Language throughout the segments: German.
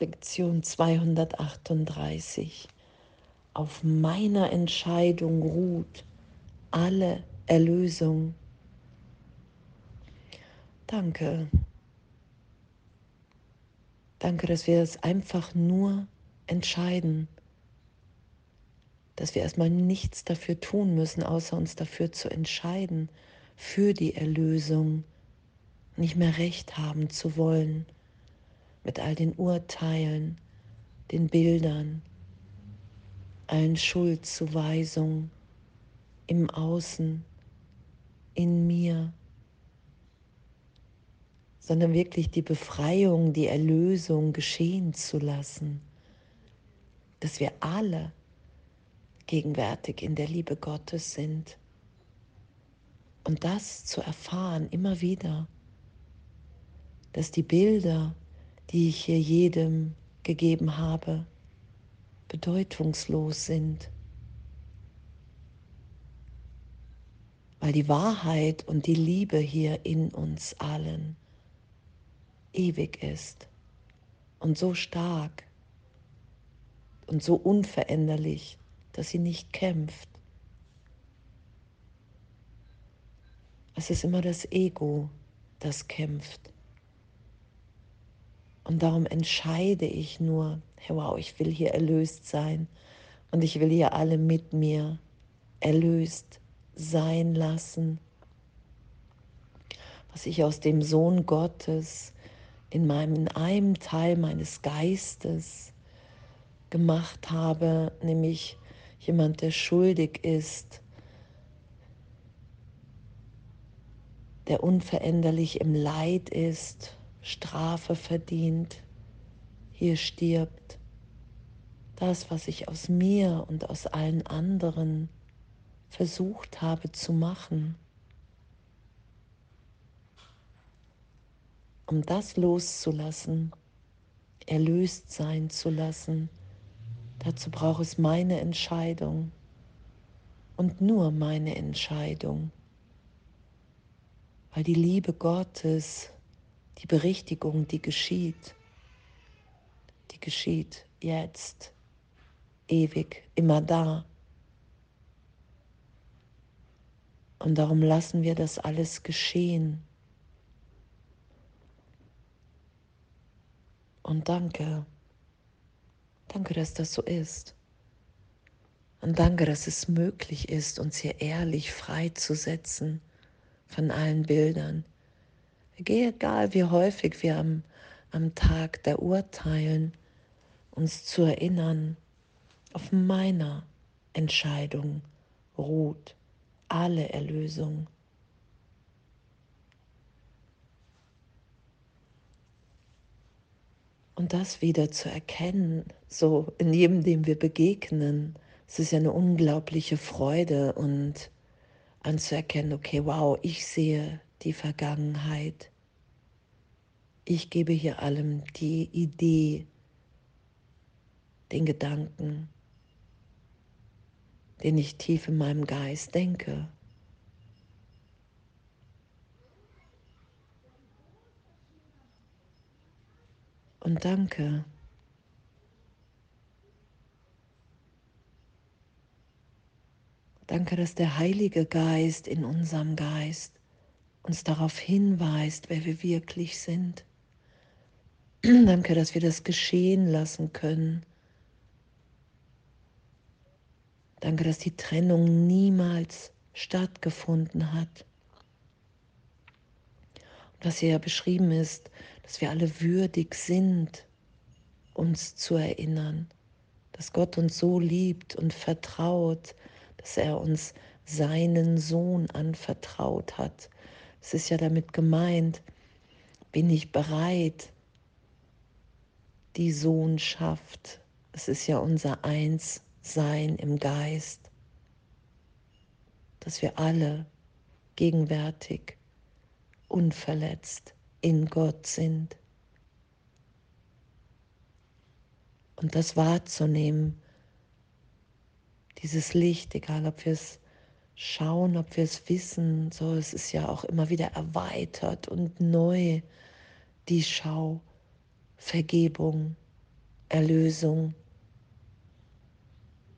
Lektion 238. Auf meiner Entscheidung ruht alle Erlösung. Danke. Danke, dass wir es einfach nur entscheiden, dass wir erstmal nichts dafür tun müssen, außer uns dafür zu entscheiden, für die Erlösung, nicht mehr recht haben zu wollen mit all den Urteilen, den Bildern, allen Schuldzuweisungen im Außen, in mir, sondern wirklich die Befreiung, die Erlösung geschehen zu lassen, dass wir alle gegenwärtig in der Liebe Gottes sind. Und das zu erfahren immer wieder, dass die Bilder, die ich hier jedem gegeben habe, bedeutungslos sind. Weil die Wahrheit und die Liebe hier in uns allen ewig ist und so stark und so unveränderlich, dass sie nicht kämpft. Es ist immer das Ego, das kämpft. Und darum entscheide ich nur, hey, wow, ich will hier erlöst sein und ich will hier alle mit mir erlöst sein lassen. Was ich aus dem Sohn Gottes in meinem in einem Teil meines Geistes gemacht habe, nämlich jemand, der schuldig ist, der unveränderlich im Leid ist, Strafe verdient, hier stirbt. Das, was ich aus mir und aus allen anderen versucht habe zu machen, um das loszulassen, erlöst sein zu lassen, dazu braucht es meine Entscheidung und nur meine Entscheidung, weil die Liebe Gottes die Berichtigung, die geschieht, die geschieht jetzt, ewig, immer da. Und darum lassen wir das alles geschehen. Und danke, danke, dass das so ist. Und danke, dass es möglich ist, uns hier ehrlich freizusetzen von allen Bildern, egal wie häufig wir am, am Tag der Urteilen uns zu erinnern, auf meiner Entscheidung ruht alle Erlösung. Und das wieder zu erkennen, so in jedem, dem wir begegnen, es ist ja eine unglaubliche Freude und anzuerkennen, okay, wow, ich sehe die Vergangenheit. Ich gebe hier allem die Idee, den Gedanken, den ich tief in meinem Geist denke. Und danke. Danke, dass der Heilige Geist in unserem Geist uns darauf hinweist, wer wir wirklich sind. Danke, dass wir das geschehen lassen können. Danke, dass die Trennung niemals stattgefunden hat. Und was hier ja beschrieben ist, dass wir alle würdig sind, uns zu erinnern, dass Gott uns so liebt und vertraut, dass er uns seinen Sohn anvertraut hat. Es ist ja damit gemeint, bin ich bereit, die Sohnschaft, es ist ja unser Eins sein im Geist, dass wir alle gegenwärtig, unverletzt in Gott sind. Und das wahrzunehmen, dieses Licht, egal ob wir es schauen, ob wir es wissen, so es ist ja auch immer wieder erweitert und neu, die Schau, Vergebung, Erlösung.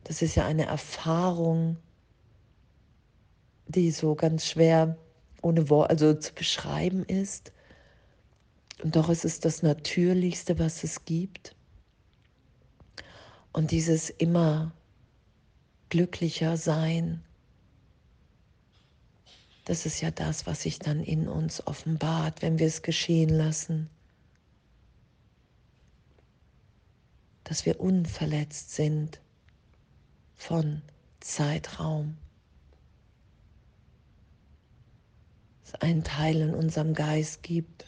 Das ist ja eine Erfahrung, die so ganz schwer ohne Wort, also zu beschreiben ist. Und doch ist es das Natürlichste, was es gibt. Und dieses immer glücklicher Sein, das ist ja das, was sich dann in uns offenbart, wenn wir es geschehen lassen. Dass wir unverletzt sind von Zeitraum. Dass es einen Teil in unserem Geist gibt,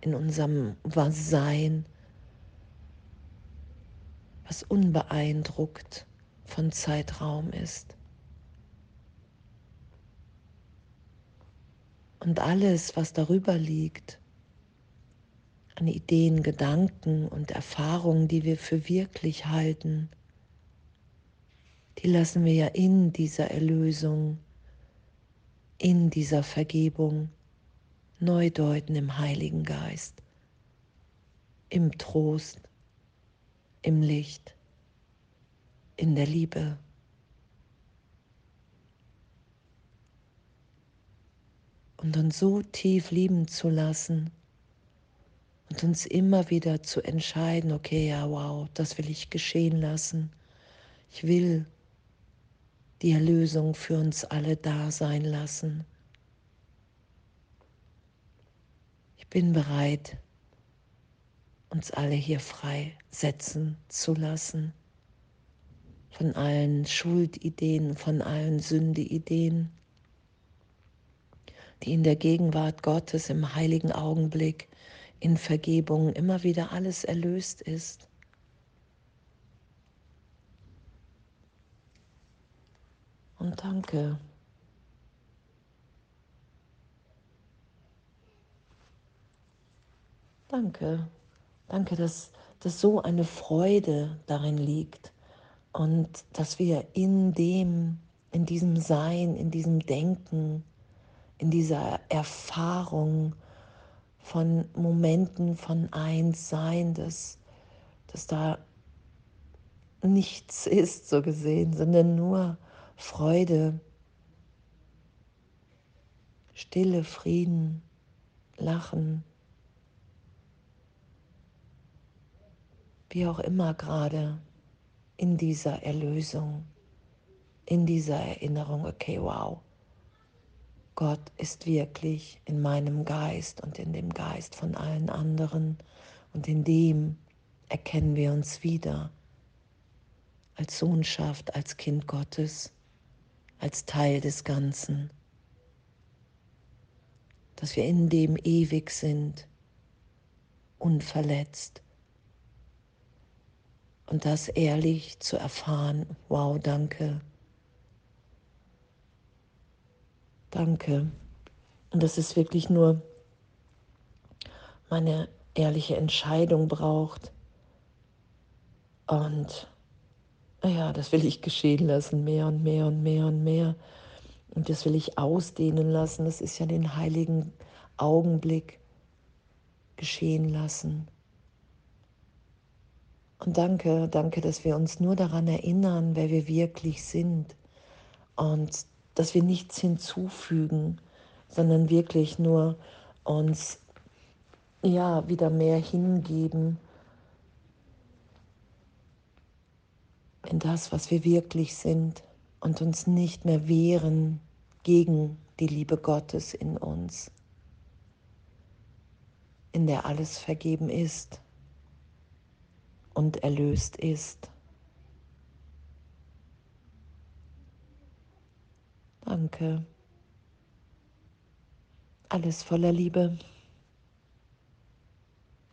in unserem Sein, was unbeeindruckt von Zeitraum ist. Und alles, was darüber liegt, an Ideen, Gedanken und Erfahrungen, die wir für wirklich halten, die lassen wir ja in dieser Erlösung, in dieser Vergebung neu deuten im Heiligen Geist, im Trost, im Licht, in der Liebe. Und uns so tief lieben zu lassen und uns immer wieder zu entscheiden, okay, ja, wow, das will ich geschehen lassen. Ich will die Erlösung für uns alle da sein lassen. Ich bin bereit, uns alle hier frei setzen zu lassen von allen Schuldideen, von allen Sündeideen die in der Gegenwart Gottes im heiligen Augenblick in Vergebung immer wieder alles erlöst ist. Und danke. Danke. Danke, dass, dass so eine Freude darin liegt und dass wir in dem, in diesem Sein, in diesem Denken, in dieser Erfahrung von Momenten von Einssein, dass, dass da nichts ist, so gesehen, sondern nur Freude, Stille, Frieden, Lachen, wie auch immer gerade in dieser Erlösung, in dieser Erinnerung, okay, wow Gott ist wirklich in meinem Geist und in dem Geist von allen anderen. Und in dem erkennen wir uns wieder als Sohnschaft, als Kind Gottes, als Teil des Ganzen, dass wir in dem ewig sind, unverletzt. Und das ehrlich zu erfahren, wow, danke Danke. Und dass es wirklich nur meine ehrliche Entscheidung braucht. Und ja, das will ich geschehen lassen, mehr und mehr und mehr und mehr. Und das will ich ausdehnen lassen. Das ist ja den heiligen Augenblick geschehen lassen. Und danke, danke, dass wir uns nur daran erinnern, wer wir wirklich sind. Und dass wir nichts hinzufügen, sondern wirklich nur uns ja wieder mehr hingeben in das, was wir wirklich sind und uns nicht mehr wehren gegen die Liebe Gottes in uns, in der alles vergeben ist und erlöst ist. Danke. Alles voller Liebe.